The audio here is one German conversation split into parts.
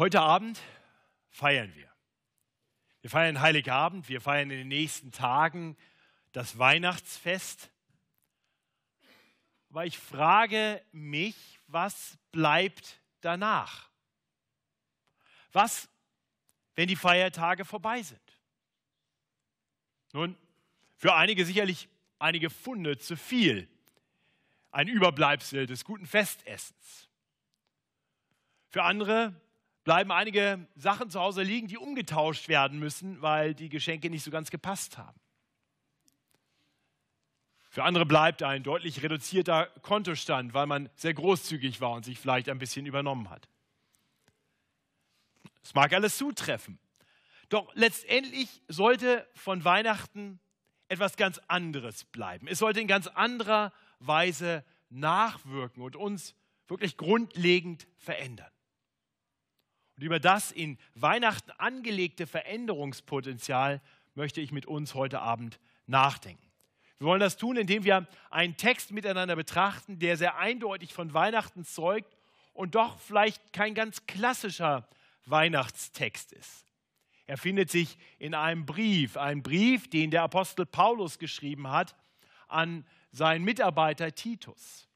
Heute Abend feiern wir. Wir feiern Heiligabend, wir feiern in den nächsten Tagen das Weihnachtsfest. Aber ich frage mich, was bleibt danach? Was, wenn die Feiertage vorbei sind? Nun, für einige sicherlich einige Funde zu viel. Ein Überbleibsel des guten Festessens. Für andere bleiben einige Sachen zu Hause liegen, die umgetauscht werden müssen, weil die Geschenke nicht so ganz gepasst haben. Für andere bleibt ein deutlich reduzierter Kontostand, weil man sehr großzügig war und sich vielleicht ein bisschen übernommen hat. Es mag alles zutreffen. Doch letztendlich sollte von Weihnachten etwas ganz anderes bleiben. Es sollte in ganz anderer Weise nachwirken und uns wirklich grundlegend verändern. Und über das in Weihnachten angelegte Veränderungspotenzial möchte ich mit uns heute Abend nachdenken. Wir wollen das tun, indem wir einen Text miteinander betrachten, der sehr eindeutig von Weihnachten zeugt und doch vielleicht kein ganz klassischer Weihnachtstext ist. Er findet sich in einem Brief, einem Brief, den der Apostel Paulus geschrieben hat an seinen Mitarbeiter Titus.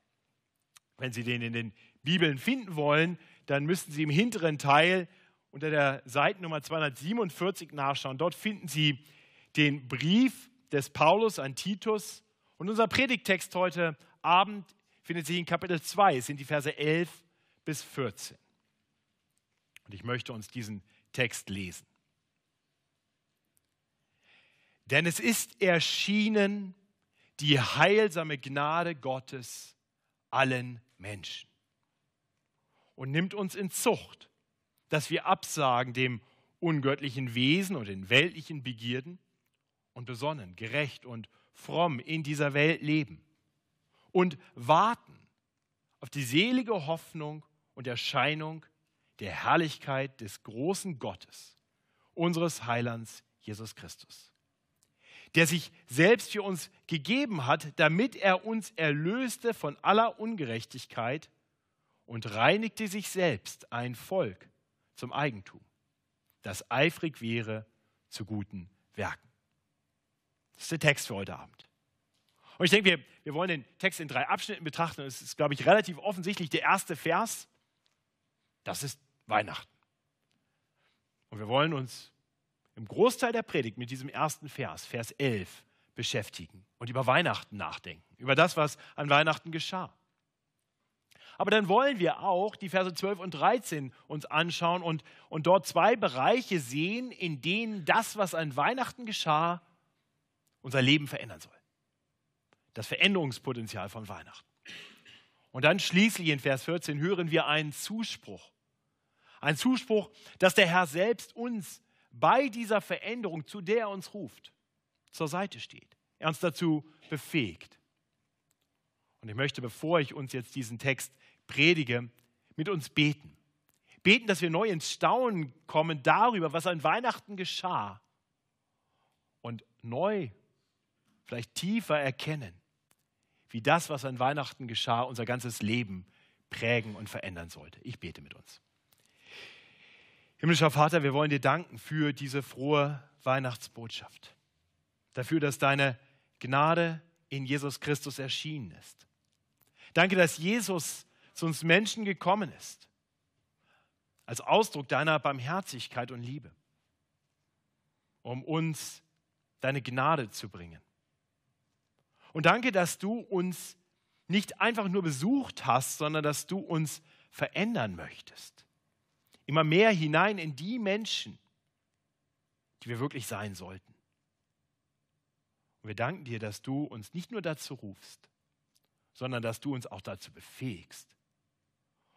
Wenn Sie den in den Bibeln finden wollen, dann müssten Sie im hinteren Teil unter der Seitennummer 247 nachschauen. Dort finden Sie den Brief des Paulus an Titus. Und unser Predigtext heute Abend findet sich in Kapitel 2, es sind die Verse 11 bis 14. Und ich möchte uns diesen Text lesen. Denn es ist erschienen die heilsame Gnade Gottes allen Menschen und nimmt uns in Zucht, dass wir absagen dem ungöttlichen Wesen und den weltlichen Begierden und besonnen, gerecht und fromm in dieser Welt leben und warten auf die selige Hoffnung und Erscheinung der Herrlichkeit des großen Gottes, unseres Heilands Jesus Christus, der sich selbst für uns gegeben hat, damit er uns erlöste von aller Ungerechtigkeit und reinigte sich selbst ein Volk zum Eigentum, das eifrig wäre zu guten Werken. Das ist der Text für heute Abend. Und ich denke, wir, wir wollen den Text in drei Abschnitten betrachten. Es ist, glaube ich, relativ offensichtlich der erste Vers. Das ist Weihnachten. Und wir wollen uns im Großteil der Predigt mit diesem ersten Vers, Vers 11, beschäftigen und über Weihnachten nachdenken, über das, was an Weihnachten geschah. Aber dann wollen wir auch die Verse 12 und 13 uns anschauen und, und dort zwei Bereiche sehen, in denen das, was an Weihnachten geschah, unser Leben verändern soll. Das Veränderungspotenzial von Weihnachten. Und dann schließlich in Vers 14 hören wir einen Zuspruch. Ein Zuspruch, dass der Herr selbst uns bei dieser Veränderung, zu der er uns ruft, zur Seite steht. Er uns dazu befähigt. Und ich möchte, bevor ich uns jetzt diesen Text predige, mit uns beten. Beten, dass wir neu ins Staunen kommen darüber, was an Weihnachten geschah. Und neu, vielleicht tiefer erkennen, wie das, was an Weihnachten geschah, unser ganzes Leben prägen und verändern sollte. Ich bete mit uns. Himmlischer Vater, wir wollen dir danken für diese frohe Weihnachtsbotschaft. Dafür, dass deine Gnade in Jesus Christus erschienen ist. Danke, dass Jesus zu uns Menschen gekommen ist, als Ausdruck deiner Barmherzigkeit und Liebe, um uns deine Gnade zu bringen. Und danke, dass du uns nicht einfach nur besucht hast, sondern dass du uns verändern möchtest. Immer mehr hinein in die Menschen, die wir wirklich sein sollten. Und wir danken dir, dass du uns nicht nur dazu rufst, sondern dass du uns auch dazu befähigst,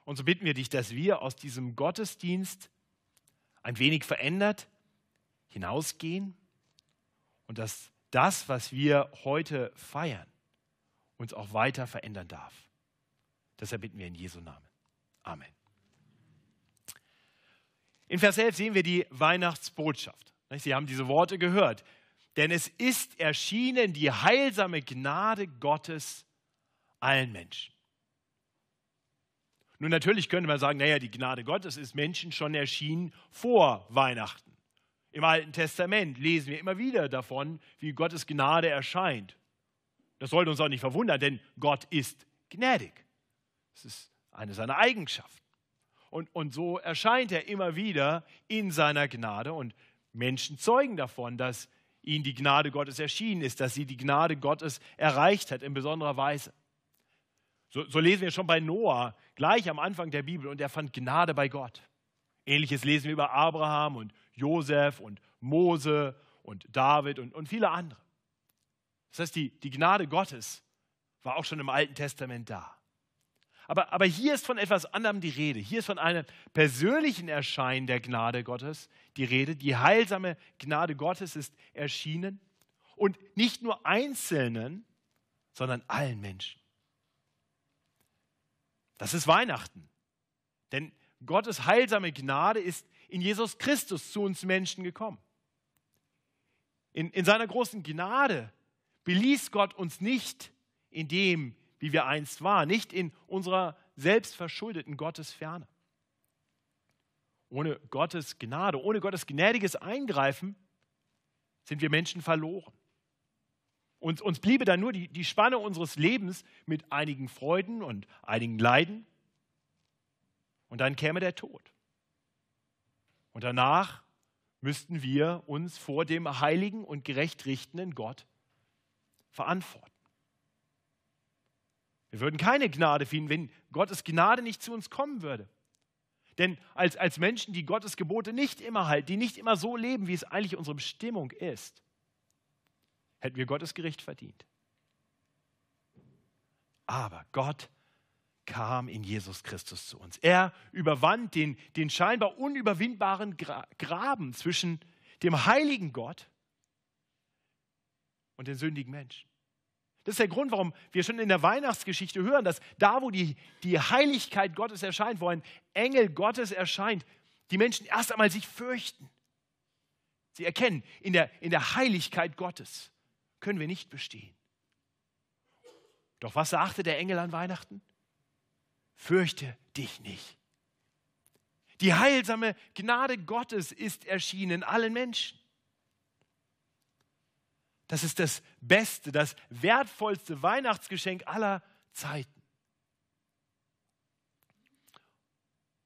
und so bitten wir dich, dass wir aus diesem Gottesdienst ein wenig verändert hinausgehen und dass das, was wir heute feiern, uns auch weiter verändern darf. Deshalb bitten wir in Jesu Namen. Amen. In Vers 11 sehen wir die Weihnachtsbotschaft. Sie haben diese Worte gehört. Denn es ist erschienen die heilsame Gnade Gottes allen Menschen. Nun natürlich könnte man sagen, naja, die Gnade Gottes ist Menschen schon erschienen vor Weihnachten. Im Alten Testament lesen wir immer wieder davon, wie Gottes Gnade erscheint. Das sollte uns auch nicht verwundern, denn Gott ist gnädig. Das ist eine seiner Eigenschaften. Und, und so erscheint er immer wieder in seiner Gnade und Menschen zeugen davon, dass ihnen die Gnade Gottes erschienen ist, dass sie die Gnade Gottes erreicht hat in besonderer Weise. So, so, lesen wir schon bei Noah gleich am Anfang der Bibel und er fand Gnade bei Gott. Ähnliches lesen wir über Abraham und Josef und Mose und David und, und viele andere. Das heißt, die, die Gnade Gottes war auch schon im Alten Testament da. Aber, aber hier ist von etwas anderem die Rede. Hier ist von einem persönlichen Erscheinen der Gnade Gottes die Rede. Die heilsame Gnade Gottes ist erschienen und nicht nur Einzelnen, sondern allen Menschen. Das ist Weihnachten. Denn Gottes heilsame Gnade ist in Jesus Christus zu uns Menschen gekommen. In, in seiner großen Gnade beließ Gott uns nicht in dem, wie wir einst waren, nicht in unserer selbstverschuldeten Gottesferne. Ohne Gottes Gnade, ohne Gottes gnädiges Eingreifen sind wir Menschen verloren. Uns, uns bliebe dann nur die, die Spanne unseres Lebens mit einigen Freuden und einigen Leiden. Und dann käme der Tod. Und danach müssten wir uns vor dem heiligen und gerecht richtenden Gott verantworten. Wir würden keine Gnade finden, wenn Gottes Gnade nicht zu uns kommen würde. Denn als, als Menschen, die Gottes Gebote nicht immer halten, die nicht immer so leben, wie es eigentlich unsere Bestimmung ist, hätten wir Gottes Gericht verdient. Aber Gott kam in Jesus Christus zu uns. Er überwand den, den scheinbar unüberwindbaren Graben zwischen dem heiligen Gott und den sündigen Menschen. Das ist der Grund, warum wir schon in der Weihnachtsgeschichte hören, dass da, wo die, die Heiligkeit Gottes erscheint, wo ein Engel Gottes erscheint, die Menschen erst einmal sich fürchten. Sie erkennen, in der, in der Heiligkeit Gottes können wir nicht bestehen. Doch was sagte der Engel an Weihnachten? Fürchte dich nicht. Die heilsame Gnade Gottes ist erschienen allen Menschen. Das ist das beste, das wertvollste Weihnachtsgeschenk aller Zeiten.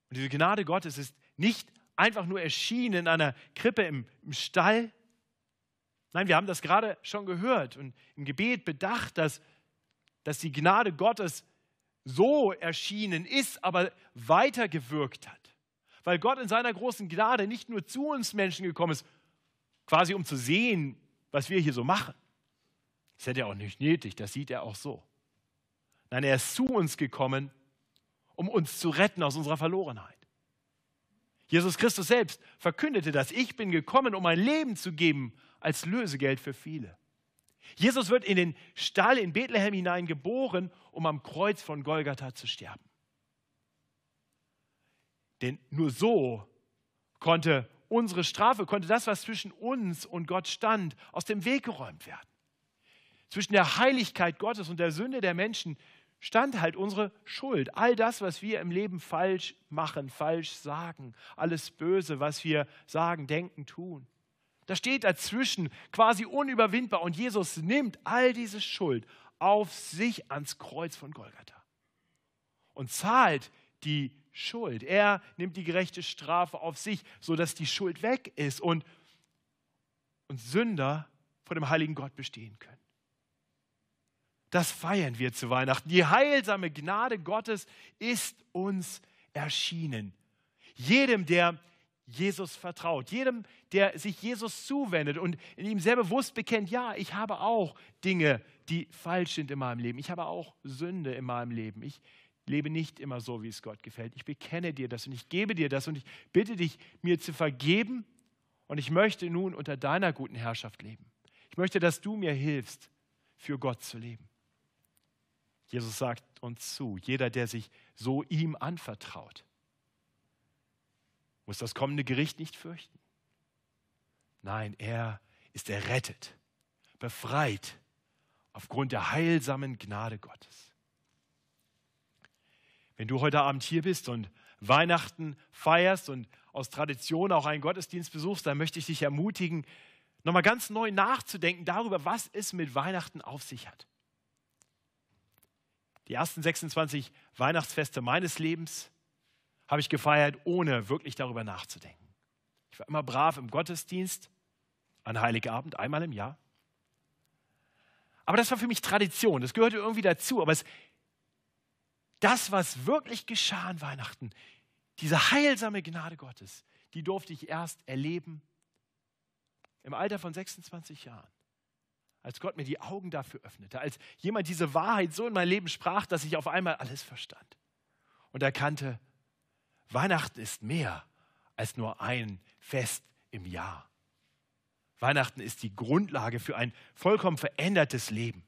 Und diese Gnade Gottes ist nicht einfach nur erschienen in einer Krippe im, im Stall. Nein, wir haben das gerade schon gehört und im Gebet bedacht, dass, dass die Gnade Gottes so erschienen ist, aber weitergewirkt hat. Weil Gott in seiner großen Gnade nicht nur zu uns Menschen gekommen ist, quasi um zu sehen, was wir hier so machen. Das hätte er auch nicht nötig, das sieht er auch so. Nein, er ist zu uns gekommen, um uns zu retten aus unserer Verlorenheit. Jesus Christus selbst verkündete das. Ich bin gekommen, um mein Leben zu geben als Lösegeld für viele. Jesus wird in den Stall in Bethlehem hinein geboren, um am Kreuz von Golgatha zu sterben. Denn nur so konnte unsere Strafe, konnte das, was zwischen uns und Gott stand, aus dem Weg geräumt werden. Zwischen der Heiligkeit Gottes und der Sünde der Menschen stand halt unsere Schuld. All das, was wir im Leben falsch machen, falsch sagen, alles Böse, was wir sagen, denken, tun. Da steht dazwischen quasi unüberwindbar und Jesus nimmt all diese Schuld auf sich ans Kreuz von Golgatha und zahlt die Schuld. Er nimmt die gerechte Strafe auf sich, sodass die Schuld weg ist und, und Sünder vor dem heiligen Gott bestehen können. Das feiern wir zu Weihnachten. Die heilsame Gnade Gottes ist uns erschienen. Jedem, der Jesus vertraut, jedem, der sich Jesus zuwendet und in ihm sehr bewusst bekennt, ja, ich habe auch Dinge, die falsch sind in meinem Leben. Ich habe auch Sünde in meinem Leben. Ich, lebe nicht immer so, wie es Gott gefällt. Ich bekenne dir das und ich gebe dir das und ich bitte dich, mir zu vergeben und ich möchte nun unter deiner guten Herrschaft leben. Ich möchte, dass du mir hilfst, für Gott zu leben. Jesus sagt uns zu, jeder, der sich so ihm anvertraut, muss das kommende Gericht nicht fürchten. Nein, er ist errettet, befreit aufgrund der heilsamen Gnade Gottes. Wenn du heute Abend hier bist und Weihnachten feierst und aus Tradition auch einen Gottesdienst besuchst, dann möchte ich dich ermutigen, nochmal ganz neu nachzudenken darüber, was es mit Weihnachten auf sich hat. Die ersten 26 Weihnachtsfeste meines Lebens habe ich gefeiert, ohne wirklich darüber nachzudenken. Ich war immer brav im Gottesdienst, an Heiligabend, einmal im Jahr. Aber das war für mich Tradition, das gehörte irgendwie dazu. Aber es, das, was wirklich geschah an Weihnachten, diese heilsame Gnade Gottes, die durfte ich erst erleben im Alter von 26 Jahren. Als Gott mir die Augen dafür öffnete, als jemand diese Wahrheit so in mein Leben sprach, dass ich auf einmal alles verstand und erkannte, Weihnachten ist mehr als nur ein Fest im Jahr. Weihnachten ist die Grundlage für ein vollkommen verändertes Leben.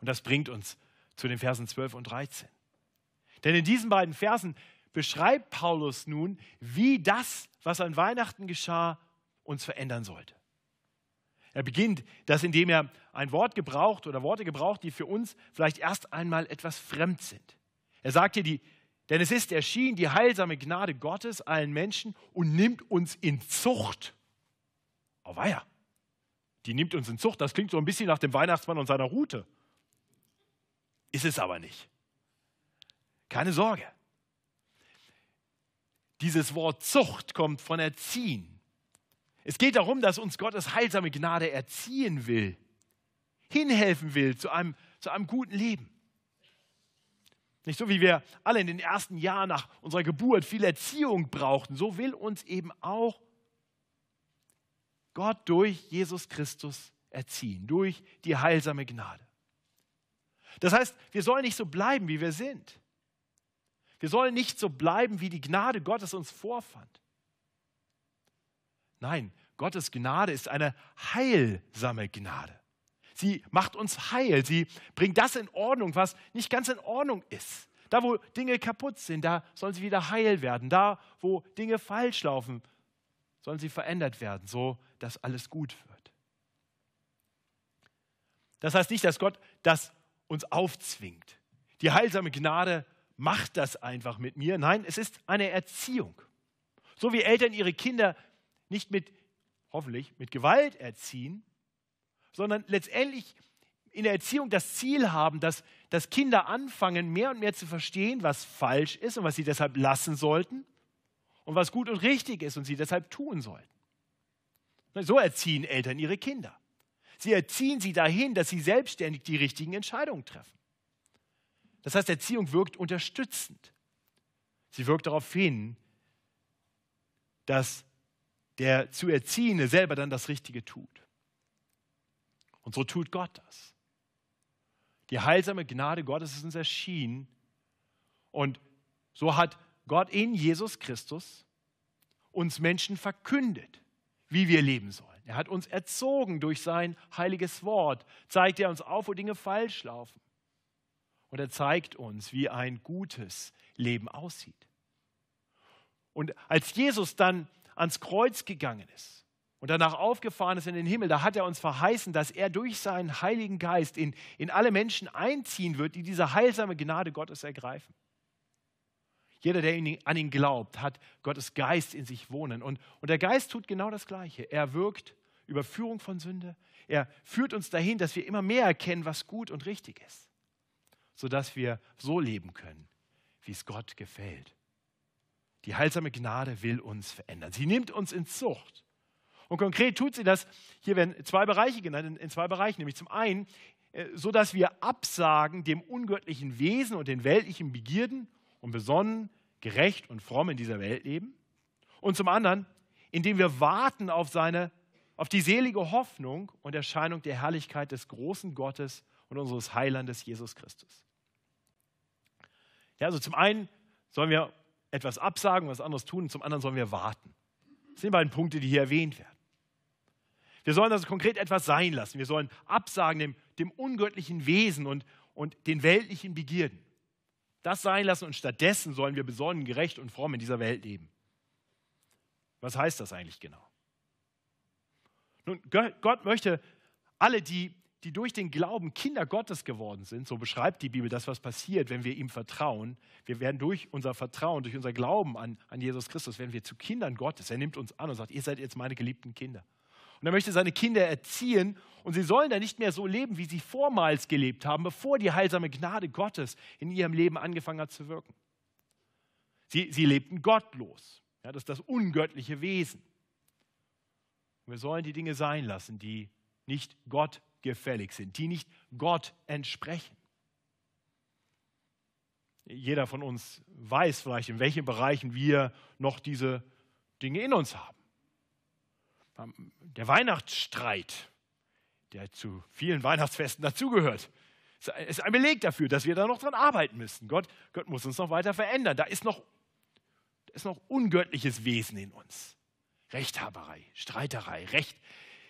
Und das bringt uns zu den Versen 12 und 13. Denn in diesen beiden Versen beschreibt Paulus nun, wie das, was an Weihnachten geschah, uns verändern sollte. Er beginnt das, indem er ein Wort gebraucht oder Worte gebraucht, die für uns vielleicht erst einmal etwas fremd sind. Er sagt hier, die, denn es ist erschienen die heilsame Gnade Gottes allen Menschen und nimmt uns in Zucht. Oh weia, die nimmt uns in Zucht. Das klingt so ein bisschen nach dem Weihnachtsmann und seiner Route. Ist es aber nicht. Keine Sorge. Dieses Wort Zucht kommt von Erziehen. Es geht darum, dass uns Gottes heilsame Gnade erziehen will, hinhelfen will zu einem, zu einem guten Leben. Nicht so wie wir alle in den ersten Jahren nach unserer Geburt viel Erziehung brauchten, so will uns eben auch Gott durch Jesus Christus erziehen, durch die heilsame Gnade. Das heißt, wir sollen nicht so bleiben, wie wir sind. Wir sollen nicht so bleiben, wie die Gnade Gottes uns vorfand. Nein, Gottes Gnade ist eine heilsame Gnade. Sie macht uns heil. Sie bringt das in Ordnung, was nicht ganz in Ordnung ist. Da, wo Dinge kaputt sind, da sollen sie wieder heil werden. Da, wo Dinge falsch laufen, sollen sie verändert werden, so dass alles gut wird. Das heißt nicht, dass Gott das uns aufzwingt. Die heilsame Gnade macht das einfach mit mir. Nein, es ist eine Erziehung. So wie Eltern ihre Kinder nicht mit, hoffentlich, mit Gewalt erziehen, sondern letztendlich in der Erziehung das Ziel haben, dass, dass Kinder anfangen, mehr und mehr zu verstehen, was falsch ist und was sie deshalb lassen sollten und was gut und richtig ist und sie deshalb tun sollten. So erziehen Eltern ihre Kinder. Sie erziehen sie dahin, dass sie selbstständig die richtigen Entscheidungen treffen. Das heißt, Erziehung wirkt unterstützend. Sie wirkt darauf hin, dass der zu Erziehende selber dann das Richtige tut. Und so tut Gott das. Die heilsame Gnade Gottes ist uns erschienen und so hat Gott in Jesus Christus uns Menschen verkündet, wie wir leben sollen. Er hat uns erzogen durch sein heiliges Wort, zeigt er uns auf, wo Dinge falsch laufen. Und er zeigt uns, wie ein gutes Leben aussieht. Und als Jesus dann ans Kreuz gegangen ist und danach aufgefahren ist in den Himmel, da hat er uns verheißen, dass er durch seinen Heiligen Geist in, in alle Menschen einziehen wird, die diese heilsame Gnade Gottes ergreifen. Jeder, der an ihn glaubt, hat Gottes Geist in sich wohnen. Und, und der Geist tut genau das Gleiche. Er wirkt Überführung von Sünde. Er führt uns dahin, dass wir immer mehr erkennen, was gut und richtig ist, sodass wir so leben können, wie es Gott gefällt. Die heilsame Gnade will uns verändern. Sie nimmt uns in Zucht. Und konkret tut sie das, hier werden zwei Bereiche genannt, in zwei Bereichen, nämlich zum einen, äh, so dass wir absagen dem ungöttlichen Wesen und den weltlichen Begierden und besonnen, gerecht und fromm in dieser Welt leben. Und zum anderen, indem wir warten auf seine auf die selige Hoffnung und Erscheinung der Herrlichkeit des großen Gottes und unseres Heilandes Jesus Christus. Ja, also zum einen sollen wir etwas absagen, was anderes tun, und zum anderen sollen wir warten. Das sind die beiden Punkte, die hier erwähnt werden. Wir sollen also konkret etwas sein lassen. Wir sollen absagen dem, dem ungöttlichen Wesen und, und den weltlichen Begierden. Das sein lassen und stattdessen sollen wir besonnen, gerecht und fromm in dieser Welt leben. Was heißt das eigentlich genau? Nun, Gott möchte alle, die die durch den Glauben Kinder Gottes geworden sind, so beschreibt die Bibel das, was passiert, wenn wir ihm vertrauen. Wir werden durch unser Vertrauen, durch unser Glauben an, an Jesus Christus, werden wir zu Kindern Gottes. Er nimmt uns an und sagt, ihr seid jetzt meine geliebten Kinder. Und er möchte seine Kinder erziehen und sie sollen dann nicht mehr so leben, wie sie vormals gelebt haben, bevor die heilsame Gnade Gottes in ihrem Leben angefangen hat zu wirken. Sie, sie lebten gottlos. Ja, das ist das ungöttliche Wesen. Wir sollen die Dinge sein lassen, die nicht Gott gefällig sind, die nicht Gott entsprechen. Jeder von uns weiß vielleicht, in welchen Bereichen wir noch diese Dinge in uns haben. Der Weihnachtsstreit, der zu vielen Weihnachtsfesten dazugehört, ist ein Beleg dafür, dass wir da noch dran arbeiten müssen. Gott, Gott muss uns noch weiter verändern. Da ist noch, da ist noch ungöttliches Wesen in uns. Rechthaberei, Streiterei, Recht,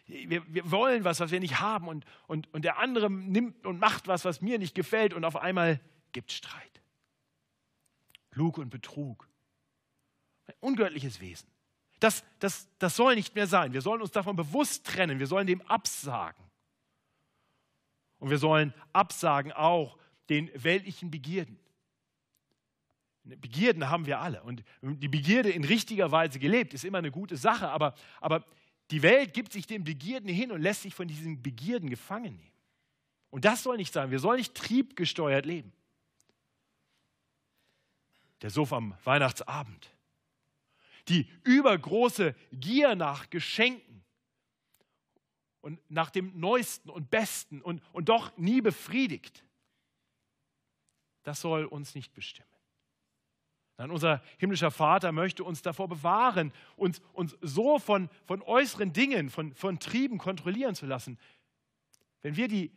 wir, wir, wollen was, was wir nicht haben und, und, und der andere nimmt und macht was, was mir nicht gefällt und auf einmal gibt es Streit. Lug und Betrug. Ein ungöttliches Wesen. Das, das, das soll nicht mehr sein. Wir sollen uns davon bewusst trennen. Wir sollen dem absagen. Und wir sollen absagen auch den weltlichen Begierden. Begierden haben wir alle. Und die Begierde in richtiger Weise gelebt ist immer eine gute Sache. Aber, aber die Welt gibt sich den Begierden hin und lässt sich von diesen Begierden gefangen nehmen. Und das soll nicht sein. Wir sollen nicht triebgesteuert leben. Der Sof am Weihnachtsabend. Die übergroße Gier nach Geschenken und nach dem Neuesten und Besten und, und doch nie befriedigt. Das soll uns nicht bestimmen. Nein, unser himmlischer Vater möchte uns davor bewahren, uns, uns so von, von äußeren Dingen, von, von Trieben kontrollieren zu lassen. Wenn wir die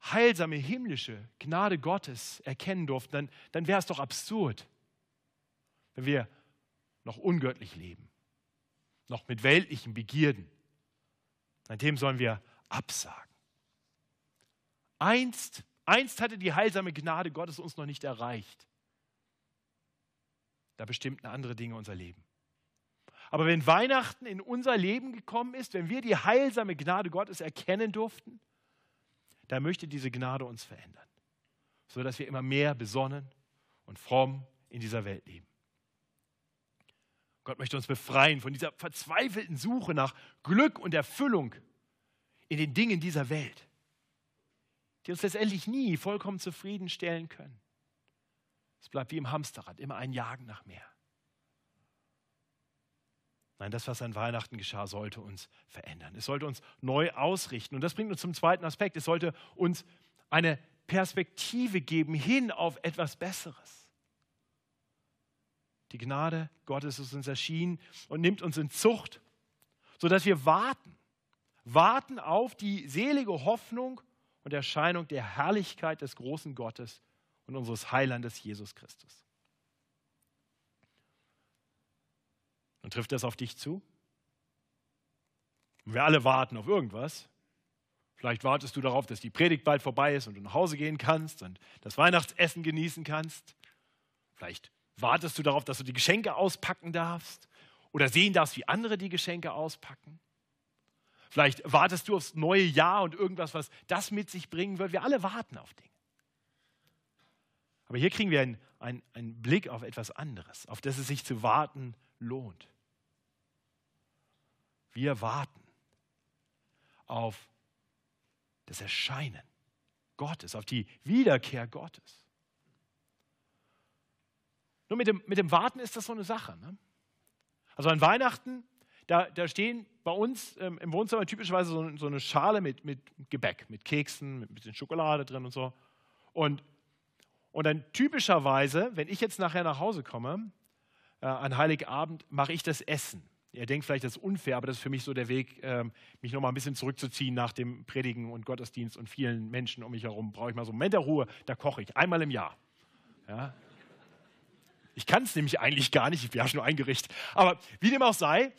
heilsame himmlische Gnade Gottes erkennen durften, dann, dann wäre es doch absurd, wenn wir noch ungöttlich leben, noch mit weltlichen Begierden. An dem sollen wir absagen. Einst, einst hatte die heilsame Gnade Gottes uns noch nicht erreicht. Da bestimmten andere Dinge unser Leben. Aber wenn Weihnachten in unser Leben gekommen ist, wenn wir die heilsame Gnade Gottes erkennen durften, dann möchte diese Gnade uns verändern, sodass wir immer mehr besonnen und fromm in dieser Welt leben. Gott möchte uns befreien von dieser verzweifelten Suche nach Glück und Erfüllung in den Dingen dieser Welt, die uns letztendlich nie vollkommen zufriedenstellen können. Es bleibt wie im Hamsterrad, immer ein Jagen nach mehr. Nein, das, was an Weihnachten geschah, sollte uns verändern. Es sollte uns neu ausrichten. Und das bringt uns zum zweiten Aspekt. Es sollte uns eine Perspektive geben hin auf etwas Besseres. Die Gnade Gottes ist uns erschienen und nimmt uns in Zucht, sodass wir warten. Warten auf die selige Hoffnung und Erscheinung der Herrlichkeit des großen Gottes und unseres Heilandes Jesus Christus. Und trifft das auf dich zu? wir alle warten auf irgendwas. Vielleicht wartest du darauf, dass die Predigt bald vorbei ist und du nach Hause gehen kannst und das Weihnachtsessen genießen kannst. Vielleicht wartest du darauf, dass du die Geschenke auspacken darfst oder sehen darfst, wie andere die Geschenke auspacken. Vielleicht wartest du aufs neue Jahr und irgendwas, was das mit sich bringen wird. Wir alle warten auf Dinge. Aber hier kriegen wir einen, einen, einen Blick auf etwas anderes, auf das es sich zu warten lohnt. Wir warten auf das Erscheinen Gottes, auf die Wiederkehr Gottes. Nur mit dem, mit dem Warten ist das so eine Sache. Ne? Also an Weihnachten, da, da stehen bei uns ähm, im Wohnzimmer typischerweise so, so, eine Schale mit, mit Gebäck, mit Keksen, mit ein bisschen Schokolade drin und so. Und und dann typischerweise, wenn ich jetzt nachher nach Hause komme, äh, an Heiligabend, mache ich das Essen. Ihr denkt vielleicht, das ist unfair, aber das ist für mich so der Weg, äh, mich nochmal ein bisschen zurückzuziehen nach dem Predigen und Gottesdienst und vielen Menschen um mich herum. Brauche ich mal so einen Moment der Ruhe, da koche ich einmal im Jahr. Ja? Ich kann es nämlich eigentlich gar nicht, ich beherrsche nur ein Gericht. Aber wie dem auch sei,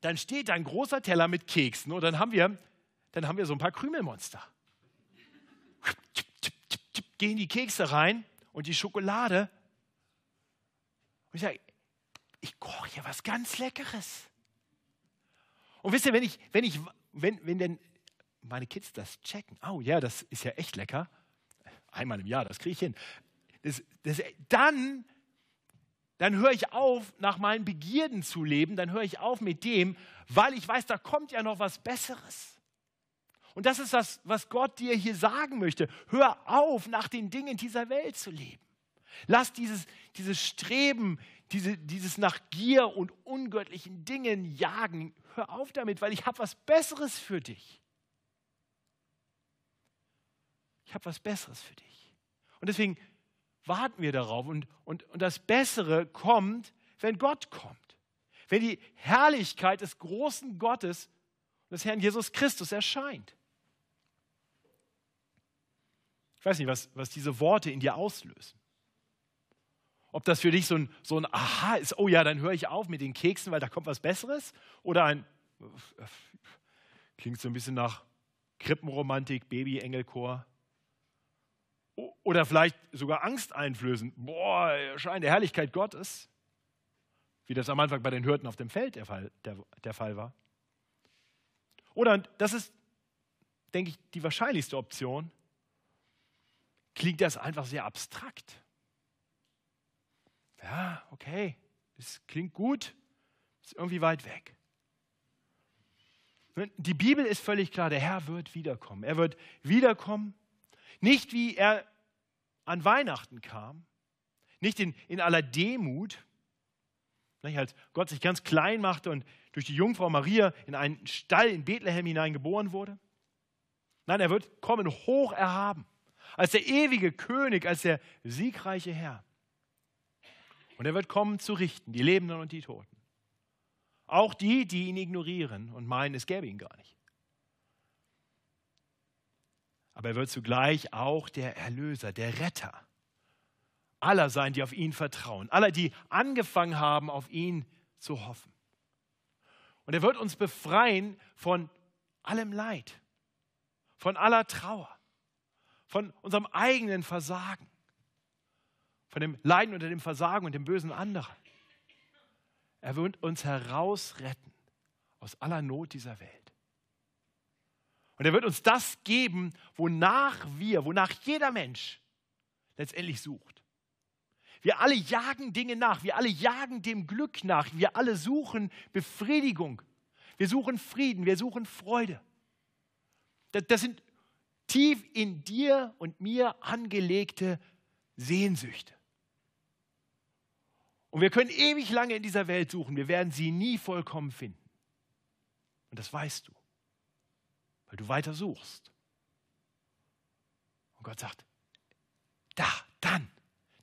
dann steht da ein großer Teller mit Keksen und dann haben wir, dann haben wir so ein paar Krümelmonster gehen die Kekse rein und die Schokolade. Und ich sage, ich koche hier was ganz Leckeres. Und wisst ihr, wenn ich, wenn ich, wenn, wenn denn meine Kids das checken. Oh ja, das ist ja echt lecker. Einmal im Jahr, das kriege ich hin. Das, das, dann dann höre ich auf, nach meinen Begierden zu leben, dann höre ich auf mit dem, weil ich weiß, da kommt ja noch was Besseres. Und das ist das, was Gott dir hier sagen möchte. Hör auf, nach den Dingen dieser Welt zu leben. Lass dieses, dieses Streben, diese, dieses nach Gier und ungöttlichen Dingen jagen. Hör auf damit, weil ich habe was Besseres für dich. Ich habe was Besseres für dich. Und deswegen warten wir darauf. Und, und, und das Bessere kommt, wenn Gott kommt. Wenn die Herrlichkeit des großen Gottes, des Herrn Jesus Christus erscheint. Ich weiß nicht, was, was diese Worte in dir auslösen. Ob das für dich so ein, so ein Aha ist, oh ja, dann höre ich auf mit den Keksen, weil da kommt was Besseres. Oder ein, klingt so ein bisschen nach Krippenromantik, Baby-Engelchor. Oder vielleicht sogar Angst einflößen. Boah, erscheint der Herrlichkeit Gottes. Wie das am Anfang bei den Hirten auf dem Feld der Fall, der, der Fall war. Oder, das ist, denke ich, die wahrscheinlichste Option, klingt das einfach sehr abstrakt. Ja, okay, das klingt gut, ist irgendwie weit weg. Die Bibel ist völlig klar, der Herr wird wiederkommen. Er wird wiederkommen nicht wie er an Weihnachten kam, nicht in, in aller Demut, nicht, als Gott sich ganz klein machte und durch die Jungfrau Maria in einen Stall in Bethlehem hineingeboren wurde. Nein, er wird kommen hoch erhaben, als der ewige König, als der siegreiche Herr. Und er wird kommen zu richten, die Lebenden und die Toten. Auch die, die ihn ignorieren und meinen, es gäbe ihn gar nicht aber er wird zugleich auch der Erlöser, der Retter aller sein, die auf ihn vertrauen, aller, die angefangen haben, auf ihn zu hoffen. Und er wird uns befreien von allem Leid, von aller Trauer, von unserem eigenen Versagen, von dem Leiden unter dem Versagen und dem bösen anderen. Er wird uns herausretten aus aller Not dieser Welt. Und er wird uns das geben, wonach wir, wonach jeder Mensch letztendlich sucht. Wir alle jagen Dinge nach, wir alle jagen dem Glück nach, wir alle suchen Befriedigung, wir suchen Frieden, wir suchen Freude. Das, das sind tief in dir und mir angelegte Sehnsüchte. Und wir können ewig lange in dieser Welt suchen, wir werden sie nie vollkommen finden. Und das weißt du weil du weiter suchst. Und Gott sagt, da, dann,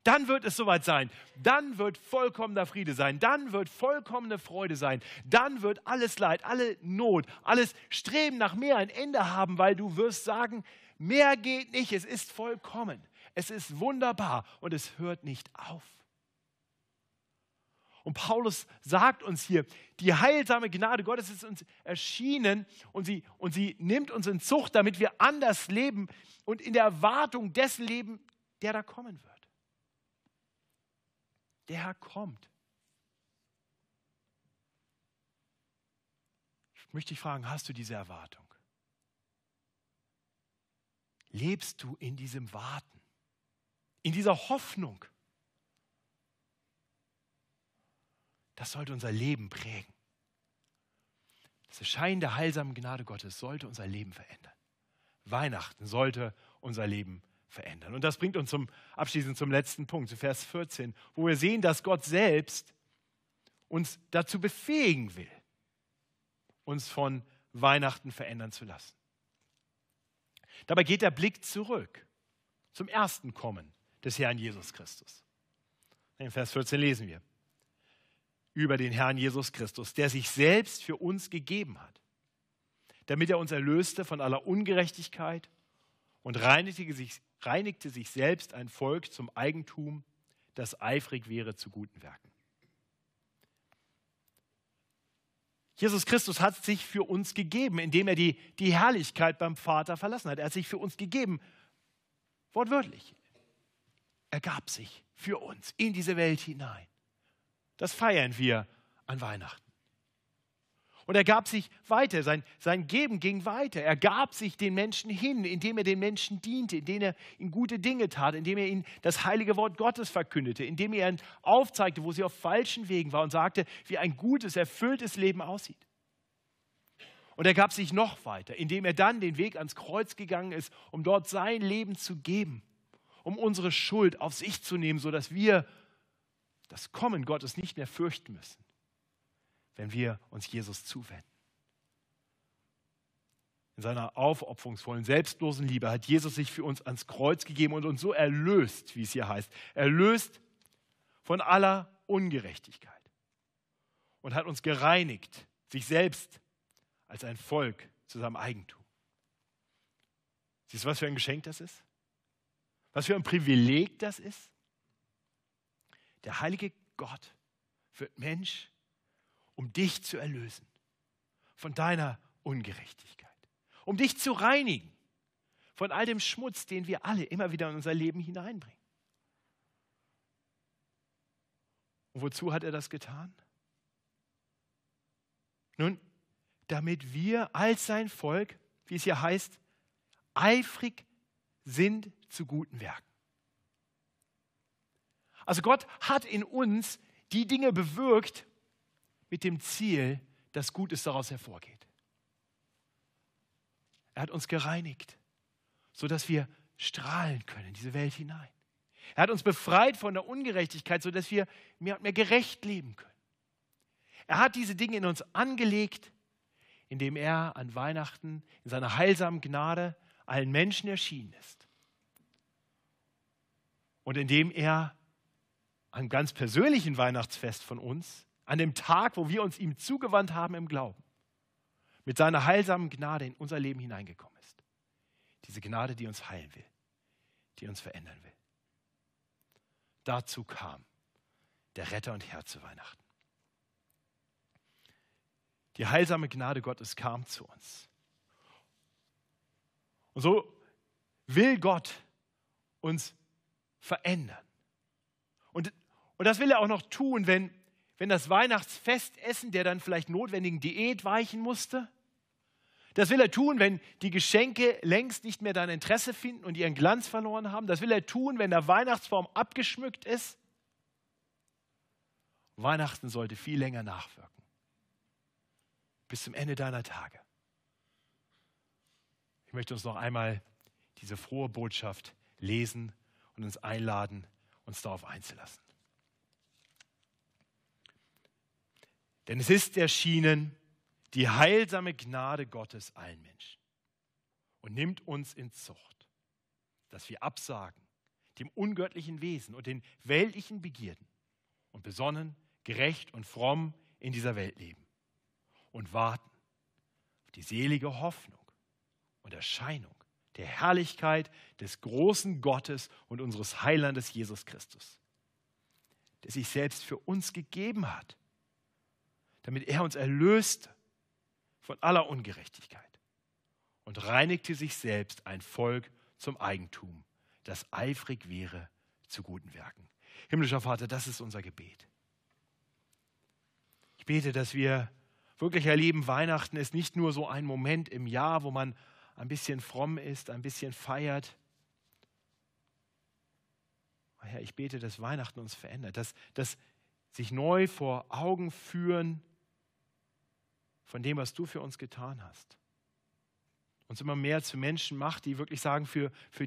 dann wird es soweit sein. Dann wird vollkommener Friede sein. Dann wird vollkommene Freude sein. Dann wird alles Leid, alle Not, alles Streben nach mehr ein Ende haben, weil du wirst sagen, mehr geht nicht, es ist vollkommen. Es ist wunderbar und es hört nicht auf. Und Paulus sagt uns hier, die heilsame Gnade Gottes ist uns erschienen und sie, und sie nimmt uns in Zucht, damit wir anders leben und in der Erwartung dessen leben, der da kommen wird. Der Herr kommt. Ich möchte dich fragen, hast du diese Erwartung? Lebst du in diesem Warten, in dieser Hoffnung? Das sollte unser Leben prägen. Das Erscheinen der heilsamen Gnade Gottes sollte unser Leben verändern. Weihnachten sollte unser Leben verändern. Und das bringt uns zum abschließend zum letzten Punkt, zu Vers 14, wo wir sehen, dass Gott selbst uns dazu befähigen will, uns von Weihnachten verändern zu lassen. Dabei geht der Blick zurück zum ersten Kommen des Herrn Jesus Christus. In Vers 14 lesen wir über den Herrn Jesus Christus, der sich selbst für uns gegeben hat, damit er uns erlöste von aller Ungerechtigkeit und reinigte sich, reinigte sich selbst ein Volk zum Eigentum, das eifrig wäre zu guten Werken. Jesus Christus hat sich für uns gegeben, indem er die, die Herrlichkeit beim Vater verlassen hat. Er hat sich für uns gegeben, wortwörtlich. Er gab sich für uns in diese Welt hinein. Das feiern wir an Weihnachten. Und er gab sich weiter, sein, sein Geben ging weiter. Er gab sich den Menschen hin, indem er den Menschen diente, indem er ihnen gute Dinge tat, indem er ihnen das heilige Wort Gottes verkündete, indem er ihnen aufzeigte, wo sie auf falschen Wegen waren und sagte, wie ein gutes, erfülltes Leben aussieht. Und er gab sich noch weiter, indem er dann den Weg ans Kreuz gegangen ist, um dort sein Leben zu geben, um unsere Schuld auf sich zu nehmen, sodass wir das Kommen Gottes nicht mehr fürchten müssen wenn wir uns Jesus zuwenden. In seiner aufopferungsvollen, selbstlosen Liebe hat Jesus sich für uns ans Kreuz gegeben und uns so erlöst, wie es hier heißt, erlöst von aller Ungerechtigkeit und hat uns gereinigt, sich selbst als ein Volk zu seinem Eigentum. Siehst du, was für ein Geschenk das ist? Was für ein Privileg das ist? Der heilige Gott wird Mensch um dich zu erlösen von deiner Ungerechtigkeit, um dich zu reinigen von all dem Schmutz, den wir alle immer wieder in unser Leben hineinbringen. Und wozu hat er das getan? Nun, damit wir als sein Volk, wie es hier heißt, eifrig sind zu guten Werken. Also Gott hat in uns die Dinge bewirkt, mit dem Ziel, dass Gutes daraus hervorgeht. Er hat uns gereinigt, sodass wir strahlen können in diese Welt hinein. Er hat uns befreit von der Ungerechtigkeit, sodass wir mehr und mehr gerecht leben können. Er hat diese Dinge in uns angelegt, indem er an Weihnachten in seiner heilsamen Gnade allen Menschen erschienen ist. Und indem er am ganz persönlichen Weihnachtsfest von uns an dem Tag, wo wir uns ihm zugewandt haben im Glauben, mit seiner heilsamen Gnade in unser Leben hineingekommen ist. Diese Gnade, die uns heilen will, die uns verändern will. Dazu kam der Retter und Herr zu Weihnachten. Die heilsame Gnade Gottes kam zu uns. Und so will Gott uns verändern. Und, und das will er auch noch tun, wenn wenn das Weihnachtsfestessen der dann vielleicht notwendigen Diät weichen musste. Das will er tun, wenn die Geschenke längst nicht mehr dein Interesse finden und ihren Glanz verloren haben. Das will er tun, wenn der Weihnachtsbaum abgeschmückt ist. Weihnachten sollte viel länger nachwirken. Bis zum Ende deiner Tage. Ich möchte uns noch einmal diese frohe Botschaft lesen und uns einladen, uns darauf einzulassen. Denn es ist erschienen die heilsame Gnade Gottes allen Menschen. Und nimmt uns in Zucht, dass wir absagen dem ungöttlichen Wesen und den weltlichen Begierden und besonnen, gerecht und fromm in dieser Welt leben und warten auf die selige Hoffnung und Erscheinung der Herrlichkeit des großen Gottes und unseres Heilandes Jesus Christus, der sich selbst für uns gegeben hat damit er uns erlöste von aller Ungerechtigkeit und reinigte sich selbst ein Volk zum Eigentum, das eifrig wäre zu guten Werken. Himmlischer Vater, das ist unser Gebet. Ich bete, dass wir wirklich erleben, Weihnachten ist nicht nur so ein Moment im Jahr, wo man ein bisschen fromm ist, ein bisschen feiert. Herr, ich bete, dass Weihnachten uns verändert, dass, dass sich neu vor Augen führen, von dem, was du für uns getan hast. Uns immer mehr zu Menschen macht, die wirklich sagen, für, für